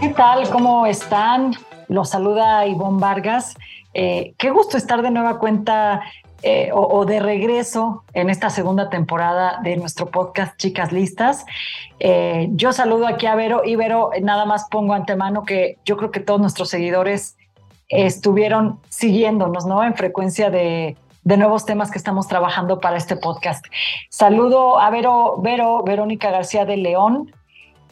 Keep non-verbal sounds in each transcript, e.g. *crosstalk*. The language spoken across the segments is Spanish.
¿Qué tal? ¿Cómo están? Los saluda Ivonne Vargas. Eh, qué gusto estar de nueva cuenta eh, o, de regreso en esta segunda temporada de nuestro podcast Chicas Listas. Eh, yo saludo aquí a Vero y Vero, nada más pongo antemano que yo creo que todos nuestros seguidores estuvieron siguiéndonos, ¿no? En frecuencia de, de nuevos temas que estamos trabajando para este podcast. Saludo a Vero, Vero, Verónica García de León,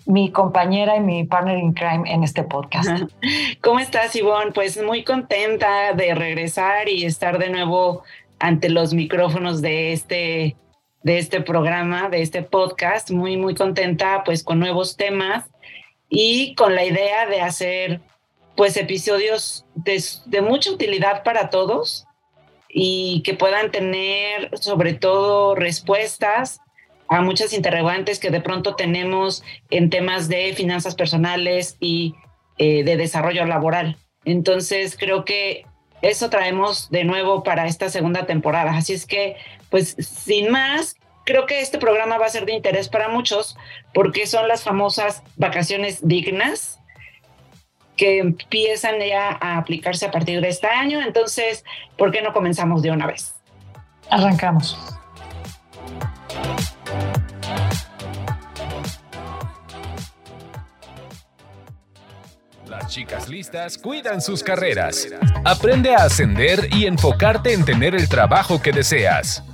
mi compañera y mi partner in crime en este podcast. *laughs* ¿Cómo estás, Ivonne? Pues muy contenta de regresar y estar de nuevo ante los micrófonos de este, de este programa, de este podcast. Muy, muy contenta pues con nuevos temas y con la idea de hacer pues episodios de, de mucha utilidad para todos y que puedan tener sobre todo respuestas a muchas interrogantes que de pronto tenemos en temas de finanzas personales y eh, de desarrollo laboral. Entonces creo que eso traemos de nuevo para esta segunda temporada. Así es que, pues sin más, creo que este programa va a ser de interés para muchos porque son las famosas vacaciones dignas que empiezan ya a aplicarse a partir de este año. Entonces, ¿por qué no comenzamos de una vez? Arrancamos. Las chicas listas cuidan sus carreras. Aprende a ascender y enfocarte en tener el trabajo que deseas.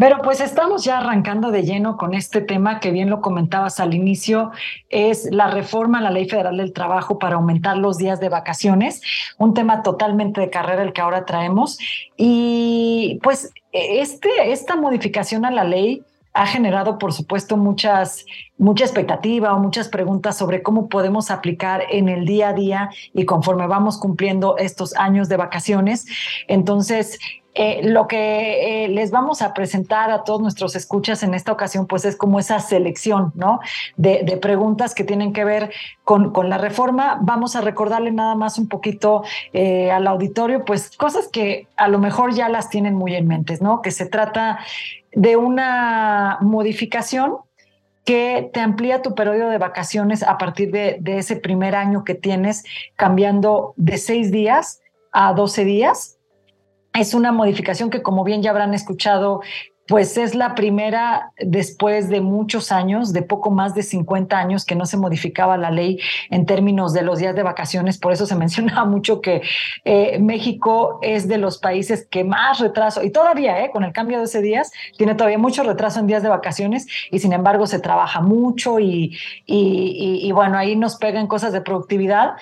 Pero pues estamos ya arrancando de lleno con este tema que bien lo comentabas al inicio, es la reforma a la Ley Federal del Trabajo para aumentar los días de vacaciones, un tema totalmente de carrera el que ahora traemos. Y pues este, esta modificación a la ley ha generado, por supuesto, muchas, mucha expectativa o muchas preguntas sobre cómo podemos aplicar en el día a día y conforme vamos cumpliendo estos años de vacaciones. Entonces, eh, lo que eh, les vamos a presentar a todos nuestros escuchas en esta ocasión, pues es como esa selección, ¿no? De, preguntas que tienen que ver con, la reforma. Vamos a recordarle nada más un poquito eh, al auditorio, pues cosas que a lo mejor ya las tienen muy en mente, ¿no? Que se trata de una modificación que te amplía tu periodo de vacaciones a partir de, de ese primer año que tienes, cambiando de seis días a doce días es una modificación que, como bien ya habrán escuchado, pues es la primera después de muchos años, de poco más de 50 años, que no se modificaba la ley en términos de los días de vacaciones. Por eso se *laughs* mencionaba mucho que eh, México es de los países que más retraso, y todavía eh, con el cambio de ese días, tiene todavía mucho retraso en días de vacaciones y sin embargo se trabaja mucho y, y, y bueno, ahí nos pegan cosas de productividad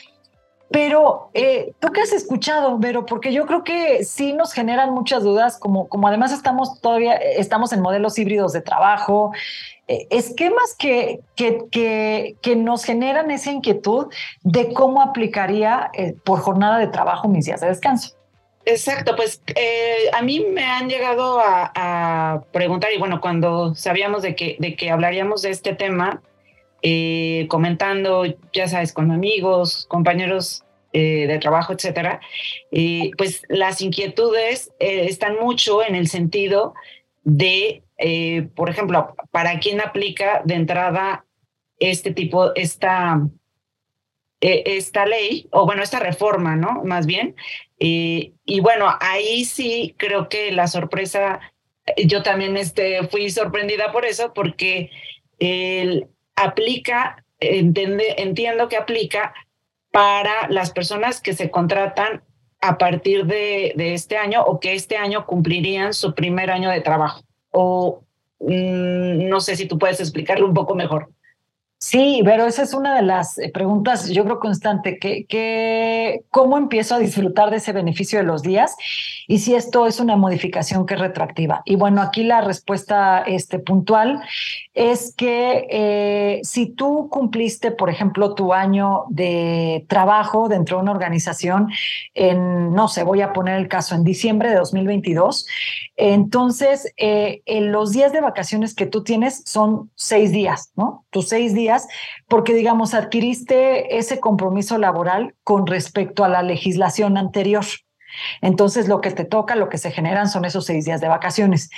pero eh, tú qué has escuchado, Vero, porque yo creo que sí nos generan muchas dudas, como, como además estamos todavía, estamos en modelos híbridos de trabajo, eh, esquemas que, que, que, nos generan esa inquietud de cómo aplicaría eh, por jornada de trabajo mis días de descanso. Exacto, pues a mí me han llegado a, preguntar, y bueno, cuando sabíamos de que, de que hablaríamos de este tema, comentando, ya sabes, con amigos, compañeros eh, de trabajo, etcétera, eh, pues las inquietudes están mucho en el sentido de, por ejemplo, para quién aplica de entrada este tipo, esta, esta ley, o bueno, esta reforma, ¿no? Más bien. y bueno, ahí sí creo que la sorpresa, yo también este, fui sorprendida por eso, porque el, aplica, entiendo que aplica para las personas que se contratan a partir de, este año o que este año cumplirían su primer año de trabajo. O mm, no sé si tú puedes explicarlo un poco mejor. Sí, pero esa es una de las eh, preguntas, yo creo, constante, que, que, ¿cómo empiezo a disfrutar de ese beneficio de los días? Y si esto es una modificación que es retroactiva. Y bueno, aquí la respuesta este, puntual es que eh, si tú cumpliste, por ejemplo, tu año de trabajo dentro de una organización en, no sé, voy a poner el caso, en diciembre de 2022, entonces eh, en los días de vacaciones que tú tienes son seis días, ¿no? Tus seis días porque, digamos, adquiriste ese compromiso laboral con respecto a la legislación anterior. Entonces, lo que te toca, lo que se generan son esos seis días de vacaciones.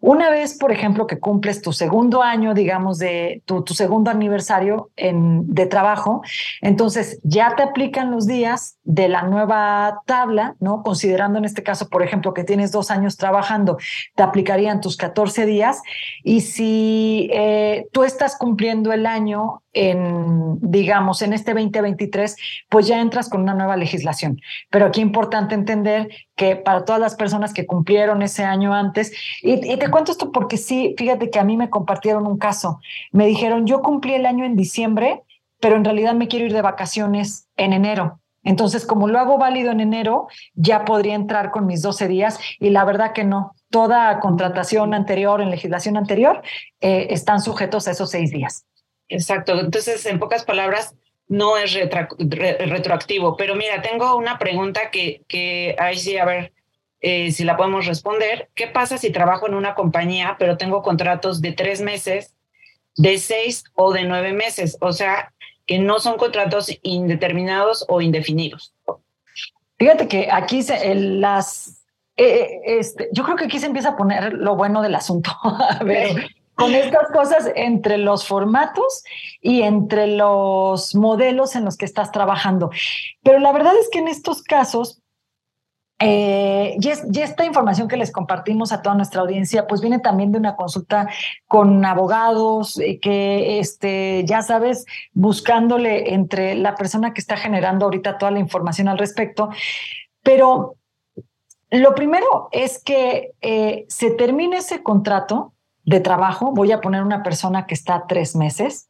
Una vez, por ejemplo, que cumples tu segundo año, digamos, de tu, segundo aniversario en, de trabajo, entonces ya te aplican los días de la nueva tabla, ¿no? Considerando en este caso, por ejemplo, que tienes dos años trabajando, te aplicarían tus 14 días. Y si eh, tú estás cumpliendo el año en, digamos, en este 2023, pues ya entras con una nueva legislación. Pero aquí es importante entender que para todas las personas que cumplieron ese año antes, y, te cuento esto porque sí, fíjate que a mí me compartieron un caso. Me dijeron, yo cumplí el año en diciembre, pero en realidad me quiero ir de vacaciones en enero. Entonces, como lo hago válido en enero, ya podría entrar con mis 12 días y la verdad que no. Toda contratación anterior, en legislación anterior, eh, están sujetos a esos seis días. Exacto. Entonces, en pocas palabras, no es retroactivo. Pero mira, tengo una pregunta que, que ahí sí, a ver eh, si la podemos responder. ¿Qué pasa si trabajo en una compañía, pero tengo contratos de tres meses, de seis o de nueve meses? O sea, que no son contratos indeterminados o indefinidos. Fíjate que aquí se, las... Eh, este, yo creo que aquí se empieza a poner lo bueno del asunto. *laughs* a ver, con estas cosas entre los formatos y entre los modelos en los que estás trabajando. Pero la verdad es que en estos casos, eh, y, esta información que les compartimos a toda nuestra audiencia, pues viene también de una consulta con abogados, eh, que este, ya sabes, buscándole entre la persona que está generando ahorita toda la información al respecto. Pero lo primero es que eh, se termine ese contrato de trabajo, voy a poner una persona que está tres meses.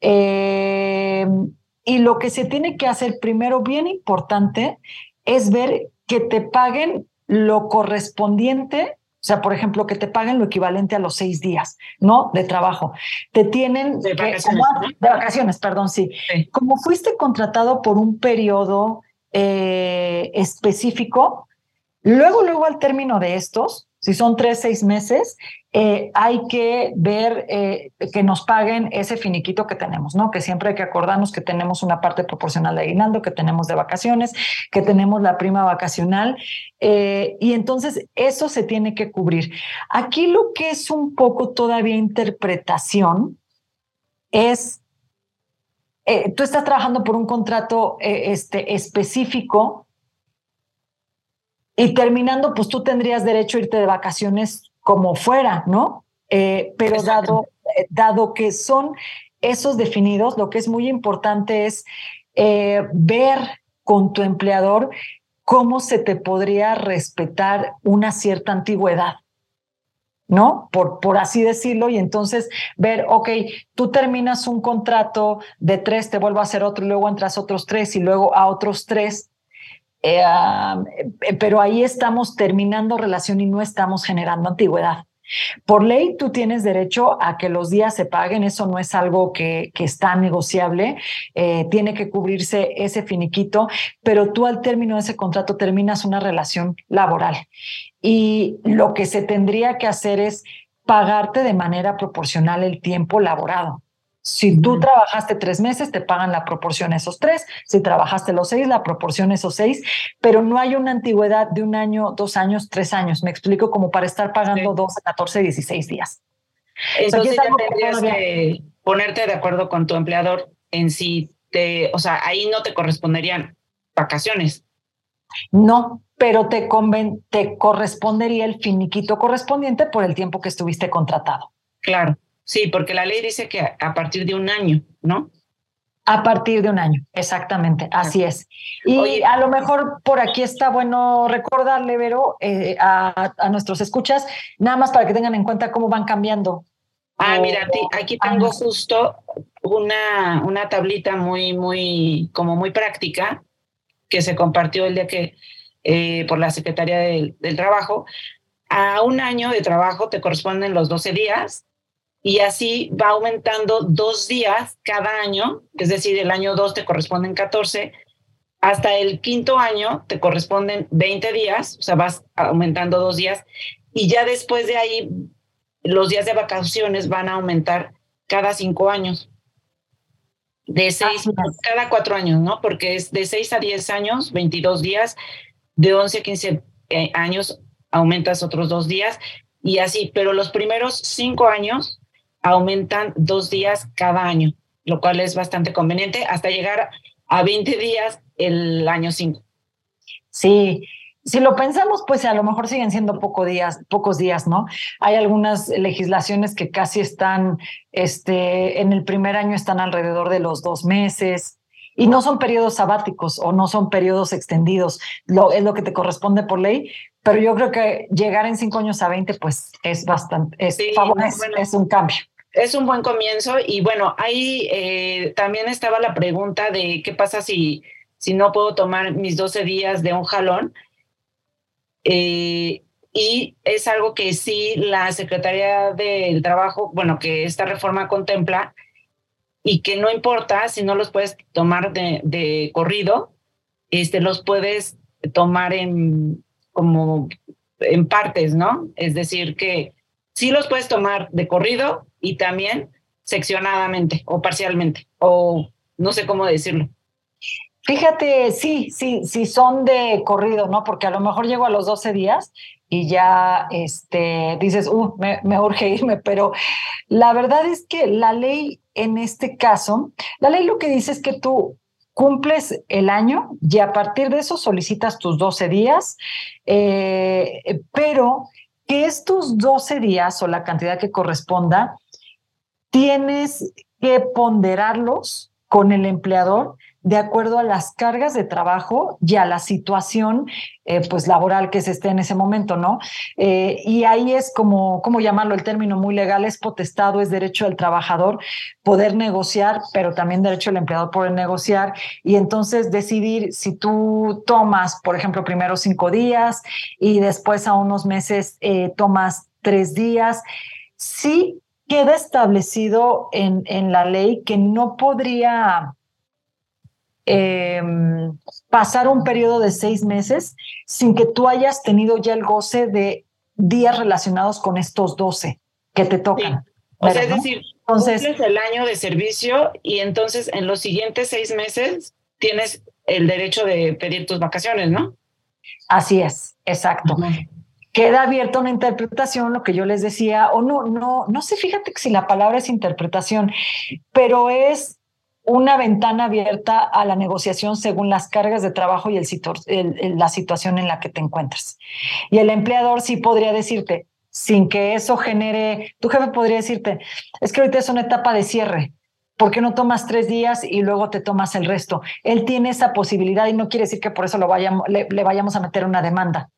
Eh, y lo que se tiene que hacer primero, bien importante, es ver que te paguen lo correspondiente o sea, por ejemplo, que te paguen lo equivalente a los seis días, ¿no? De trabajo. Te tienen de vacaciones, de vacaciones perdón, sí. Como fuiste contratado por un periodo eh, específico, luego, luego al término de estos, si son tres, seis meses, eh, hay que ver eh, que nos paguen ese finiquito que tenemos, ¿no? Que siempre hay que acordarnos que tenemos una parte proporcional de aguinaldo, que tenemos de vacaciones, que tenemos la prima vacacional, eh, y entonces eso se tiene que cubrir. Aquí lo que es un poco todavía interpretación es, tú estás trabajando por un contrato este, específico y terminando, pues tú tendrías derecho a irte de vacaciones como fuera, ¿no? Eh, pero dado, eh, dado que son esos definidos, lo que es muy importante es eh, ver con tu empleador cómo se te podría respetar una cierta antigüedad. ¿no? Por, por así decirlo, y entonces ver, ok, tú terminas un contrato de tres, te vuelvo a hacer otro, y luego entras otros tres, y luego a otros tres, eh, eh, pero ahí estamos terminando relación y no estamos generando antigüedad. Por ley, tú tienes derecho a que los días se paguen, eso no es algo que, que está negociable, eh, tiene que cubrirse ese finiquito, pero tú al término de ese contrato terminas una relación laboral. Y lo que se tendría que hacer es pagarte de manera proporcional el tiempo laborado. Si tú trabajaste tres meses, te pagan la proporción esos tres. Si trabajaste los seis, la proporción esos seis. Pero no hay una antigüedad de un año, dos años, tres años. Me explico como para estar pagando dos, 12, 14, 16 días. Entonces ya tendrías que ponerte de acuerdo con tu empleador en si te, o sea, ahí no te corresponderían vacaciones. No, pero te, te correspondería el finiquito correspondiente por el tiempo que estuviste contratado. Claro. Sí, porque la ley dice que a partir de un año, ¿no? A partir de un año, exactamente, así es. Y a lo mejor por aquí está bueno recordarle, Vero, eh, a, nuestros escuchas, nada más para que tengan en cuenta cómo van cambiando. Ah, mira, aquí tengo justo una, una tablita muy, muy, como muy práctica que se compartió el día que eh, por la Secretaría del, del Trabajo. A un año de trabajo te corresponden los 12 días y así va aumentando dos días cada año, es decir, el año 2 te corresponden 14, hasta el quinto año te corresponden 20 días, o sea, vas aumentando dos días, y ya después de ahí los días de vacaciones van a aumentar cada cinco años. De seis, cada cuatro años, ¿no? Porque es de seis a diez años, 22 días, de 11 a 15 eh, años aumentas otros dos días y así, pero los primeros cinco años aumentan dos días cada año, lo cual es bastante conveniente hasta llegar a 20 días el año 5. Sí, si lo pensamos, pues a lo mejor siguen siendo pocos días, pocos días, ¿no? Hay algunas legislaciones que casi están, este, en el primer año están alrededor de los dos meses y no son periodos sabáticos o no son periodos extendidos, lo, es lo que te corresponde por ley, pero yo creo que llegar en cinco años a 20, pues es bastante, es, es un cambio. Es un buen comienzo y bueno, ahí eh, también estaba la pregunta de qué pasa si, si no puedo tomar mis 12 días de un jalón. Eh, y es algo que sí la Secretaría del Trabajo, bueno, que esta reforma contempla y que no importa si no los puedes tomar de, de corrido, este, los puedes tomar en como en partes, ¿no? Es decir, que sí los puedes tomar de corrido y también seccionadamente o parcialmente, o no sé cómo decirlo. Fíjate, sí, sí, sí son de corrido, ¿no? Porque a lo mejor llego a los 12 días y ya este, dices, uh, me, me, urge irme, pero la verdad es que la ley en este caso, la ley lo que dice es que tú cumples el año y a partir de eso solicitas tus 12 días, eh, pero que estos 12 días o la cantidad que corresponda, tienes que ponderarlos con el empleador de acuerdo a las cargas de trabajo y a la situación eh, pues laboral que se esté en ese momento, ¿no? Eh, y ahí es como, ¿cómo llamarlo? El término muy legal es potestado, es derecho del trabajador poder negociar, pero también derecho del empleador poder negociar y entonces decidir si tú tomas, por ejemplo, primero cinco días y después a unos meses eh, tomas tres días. Sí queda establecido en, en la ley que no podría Em, pasar un periodo de seis meses sin que tú hayas tenido ya el goce de días relacionados con estos 12 que te tocan. O sea, es decir, entonces, cumples el año de servicio y entonces en los siguientes seis meses tienes el derecho de pedir tus vacaciones, ¿no? Así es, exacto. Queda abierta una interpretación, lo que yo les decía, o no, no, no sé, fíjate que si la palabra es interpretación, pero es una ventana abierta a la negociación según las cargas de trabajo y el, la situación en la que te encuentras. Y el empleador sí podría decirte, sin que eso genere, tu jefe podría decirte, es que ahorita es una etapa de cierre, ¿por qué no tomas tres días y luego te tomas el resto? Él tiene esa posibilidad y no quiere decir que por eso lo vayamos, le, vayamos a meter una demanda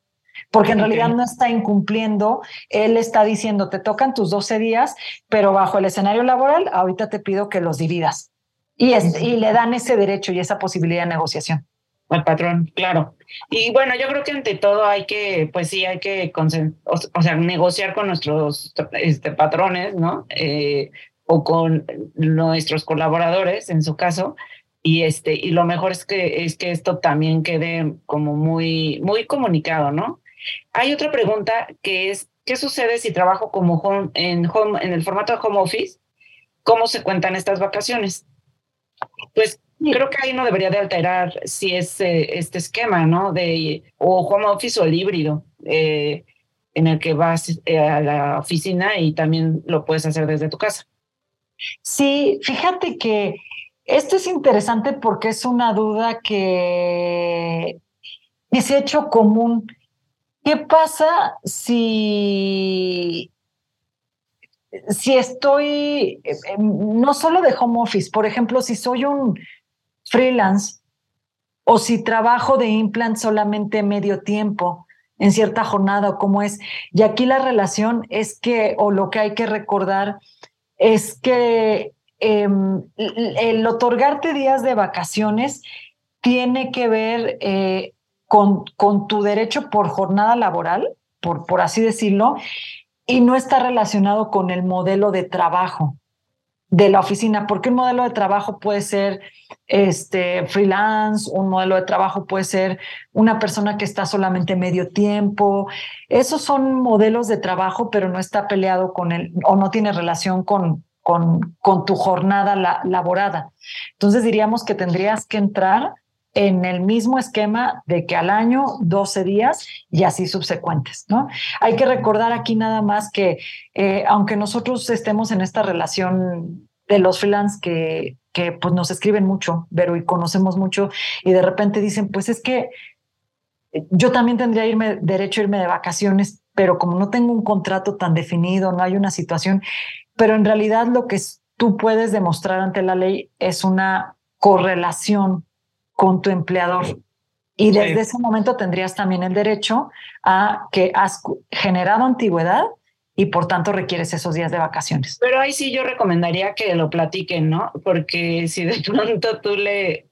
porque en realidad no está incumpliendo, él está diciendo, te tocan tus 12 días, pero bajo el escenario laboral, ahorita te pido que los dividas. Y, y le dan ese derecho y esa posibilidad de negociación. Al patrón, claro. Y bueno, yo creo que ante todo hay que, pues sí, hay que, o, sea, negociar con nuestros este, patrones, ¿no? Eh, o con nuestros colaboradores, en su caso. Y este, y lo mejor es que, es que esto también quede como muy, muy comunicado, ¿no? Hay otra pregunta que es, ¿qué sucede si trabajo como home, en, home, en el formato de home office? ¿Cómo se cuentan estas vacaciones? Pues creo que ahí no debería de alterar si es eh, este esquema, ¿no? De o home office o el híbrido, eh, en el que vas eh, a la oficina y también lo puedes hacer desde tu casa. Sí, fíjate que esto es interesante porque es una duda que, que se ha hecho común. ¿Qué pasa si si estoy, eh, no solo de home office, por ejemplo, si soy un freelance o si trabajo de implant solamente medio tiempo en cierta jornada o cómo es. Y aquí la relación es que, o lo que hay que recordar, es que em, el otorgarte días de vacaciones tiene que ver eh, con, con, tu derecho por jornada laboral, por, por así decirlo, y no está relacionado con el modelo de trabajo de la oficina, porque un modelo de trabajo puede ser este freelance, un modelo de trabajo puede ser una persona que está solamente medio tiempo. Esos son modelos de trabajo, pero no está peleado con el o no tiene relación con con, con tu jornada laborada. Entonces diríamos que tendrías que entrar en el mismo esquema de que al año 12 días y así subsecuentes, ¿no? Hay que recordar aquí nada más que eh, aunque nosotros estemos en esta relación de los freelance que, que pues nos escriben mucho, pero y conocemos mucho y de repente dicen, pues es que yo también tendría irme, derecho a irme de vacaciones, pero como no tengo un contrato tan definido, no hay una situación, pero en realidad lo que tú puedes demostrar ante la ley es una correlación con tu empleador. Y desde ese momento tendrías también el derecho a que has generado antigüedad y por tanto requieres esos días de vacaciones. Pero ahí sí yo recomendaría que lo platiquen, ¿no? Porque si de *laughs* pronto tú le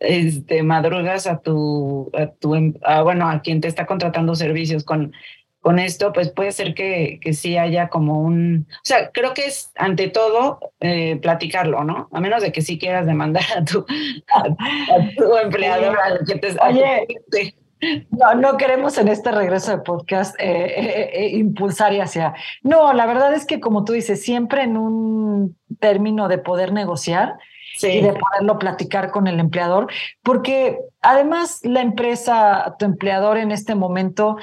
este, madrugas a tu, a tu, em, bueno, a quien te está contratando servicios con con esto, pues puede ser que, que sí haya como un, o sea, creo que es ante todo eh, platicarlo, ¿no? A menos de que sí quieras demandar a tu, a, tu empleador, Oye, no, no queremos en este regreso de podcast eh, eh, impulsar y hacia. No, la verdad es que como tú dices, siempre en un término de poder negociar, y de poderlo platicar con el empleador, porque además la empresa, tu empleador en este momento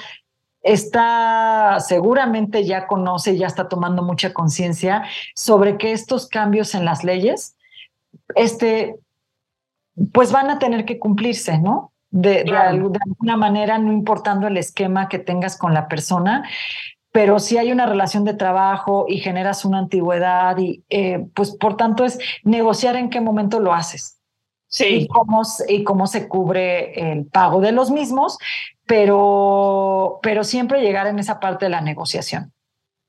está seguramente ya conoce, ya está tomando mucha conciencia sobre que estos cambios en las leyes, este, pues van a tener que cumplirse, ¿no? De, alguna manera, no importando el esquema que tengas con la persona, pero si hay una relación de trabajo y generas una antigüedad y eh, pues por tanto es negociar en qué momento lo haces. Sí. Y cómo, y cómo se cubre el pago de los mismos, pero, pero siempre llegar en esa parte de la negociación.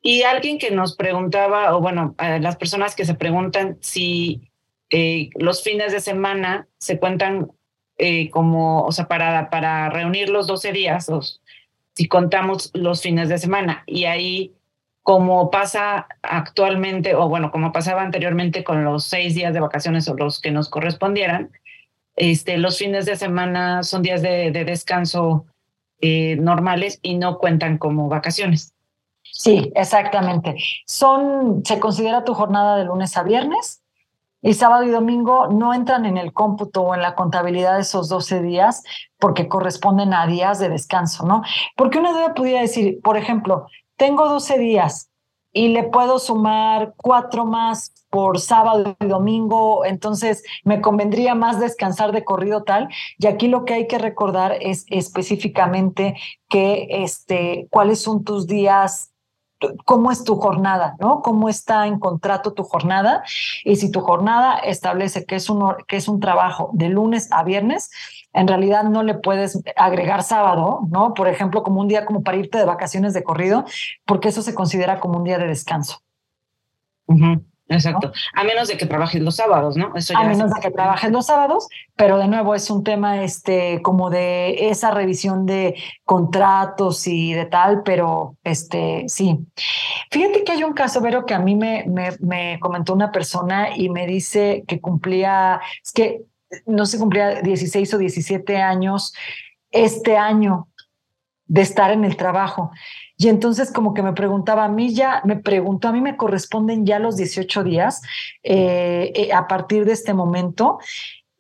Y alguien que nos preguntaba, o bueno, las personas que se preguntan si eh, los fines de semana se cuentan eh, como, o sea, para, para reunir los 12 días, si contamos los fines de semana. Y ahí, como pasa actualmente, o bueno, como pasaba anteriormente con los seis días de vacaciones o los que nos correspondieran, este, los fines de semana son días de, de descanso eh, normales y no cuentan como vacaciones. Sí, exactamente. Son, se considera tu jornada de lunes a viernes y sábado y domingo no entran en el cómputo o en la contabilidad de esos 12 días porque corresponden a días de descanso, ¿no? Porque una debe pudiera decir, por ejemplo, tengo 12 días y le puedo sumar cuatro más por sábado y domingo, entonces me convendría más descansar de corrido tal. Y aquí lo que hay que recordar es específicamente que este, cuáles son tus días cómo es tu jornada, ¿no? Cómo está en contrato tu jornada y si tu jornada establece que es un, que es un trabajo de lunes a viernes, en realidad no le puedes agregar sábado, ¿no? Por ejemplo, como un día como para irte de vacaciones de corrido, porque eso se considera como un día de descanso. Exacto. A menos de que trabajes los sábados, ¿no? Eso a menos de que trabajes los sábados, pero de nuevo es un tema este como de esa revisión de contratos y de tal, pero este sí. Fíjate que hay un caso, Vero, que a mí me, me, me comentó una persona y me dice que cumplía, es que no se cumplía 16 o 17 años este año de estar en el trajo. Y entonces como que me preguntaba, a mí ya, me preguntó, a mí me corresponden ya los 18 días eh, eh, a partir de este momento.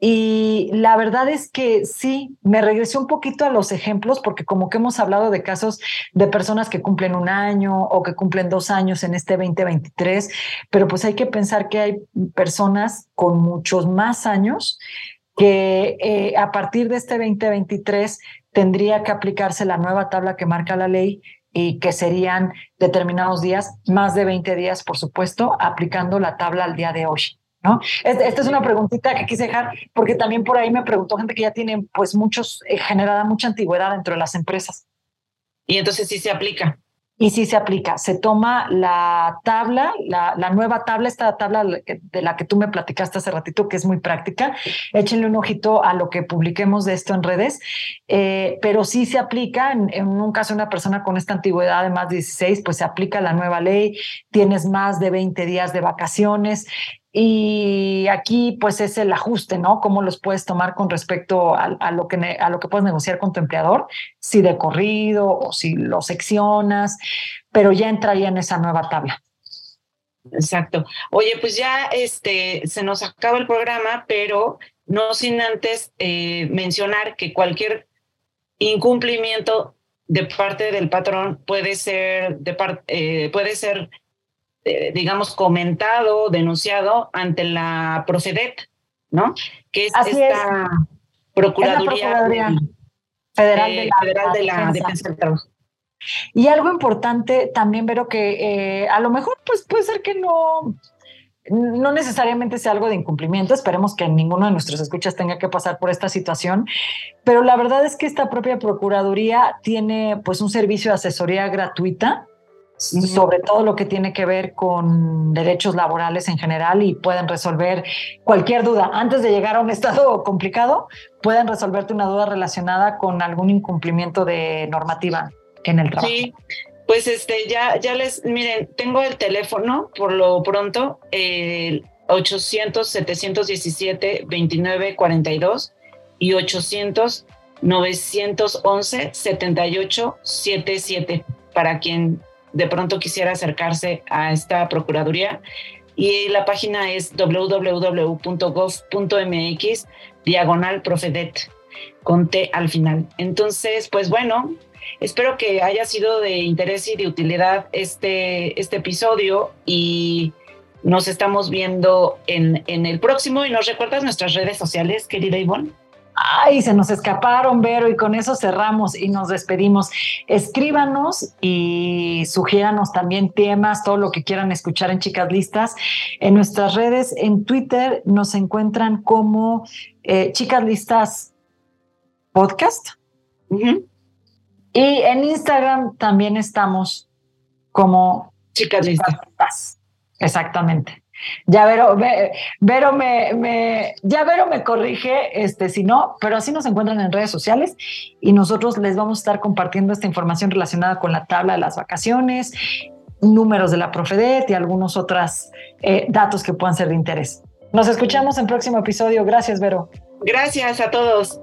Y la verdad es que sí, me regresé un poquito a los ejemplos, porque como que hemos hablado de casos de personas que cumplen un año o que cumplen dos años en este 2023, pero pues hay que pensar que hay personas con muchos más años que eh, a partir de este 2023 tendría que aplicarse la nueva tabla que marca la ley y que serían determinados días, más de 20 días, por supuesto, aplicando la tabla al día de hoy. ¿No? Esta es una preguntita que quise dejar porque también por ahí me preguntó gente que ya tiene pues muchos, eh, generada mucha antigüedad dentro de las empresas. Y entonces sí se aplica. Y sí se aplica. Se toma la tabla, la, la, nueva tabla, esta tabla de la que tú me platicaste hace ratito, que es muy práctica. Échenle un ojito a lo que publiquemos de esto en redes. Eh, pero sí se aplica, en, en, un caso una persona con esta antigüedad de más de 16, pues se aplica la nueva ley, tienes más de 20 días de vacaciones, y aquí, pues, es el ajuste, ¿no? Cómo los puedes tomar con respecto a, lo, que, a lo que puedes negociar con tu empleador, si de corrido o si lo seccionas, pero ya entraría en esa nueva tabla. Exacto. Oye, pues ya este, se nos acaba el programa, pero no sin antes eh, mencionar que cualquier incumplimiento de parte del patrón puede ser, de eh, puede ser eh, digamos, comentado, denunciado ante la Profedet, ¿no? Que es esta Procuraduría, Federal, de la, Defensa del Trabajo. Y algo importante también, veo que eh, a lo mejor pues puede ser que no, no necesariamente sea algo de incumplimiento, esperemos que ninguno de nuestros escuchas tenga que pasar por esta situación, pero la verdad es que esta propia Procuraduría tiene pues un servicio de asesoría gratuita sobre todo lo que tiene que ver con derechos laborales en general y pueden resolver cualquier duda. Antes de llegar a un estado complicado, pueden resolverte una duda relacionada con algún incumplimiento de normativa en el trabajo. Sí, pues este, ya, ya les, miren, tengo el teléfono por lo pronto, el 800-717-2942 y 800-911-7877 para quien de pronto quisiera acercarse a esta Procuraduría. Y la página es www.gov.mx diagonal profedet con T al final. Entonces, pues bueno, espero que haya sido de interés y de utilidad este, este episodio y nos estamos viendo en, en el próximo. Y nos recuerdas nuestras redes sociales, querida Ivonne. Ay, se nos escaparon, Vero, y con eso cerramos y nos despedimos. Escríbanos y sugiéranos también temas, todo lo que quieran escuchar en Chicas Listas. En nuestras redes, en Twitter, nos encuentran como eh, Chicas Listas Podcast. Y en Instagram también estamos como Chicas Listas. Exactamente. Ya Vero, Vero me, ya Vero me corrige, este, si no, pero así nos encuentran en redes sociales y nosotros les vamos a estar compartiendo esta información relacionada con la tabla de las vacaciones, números de la Profedet y algunos otros eh, datos que puedan ser de interés. Nos escuchamos en próximo episodio. Gracias, Vero. Gracias a todos.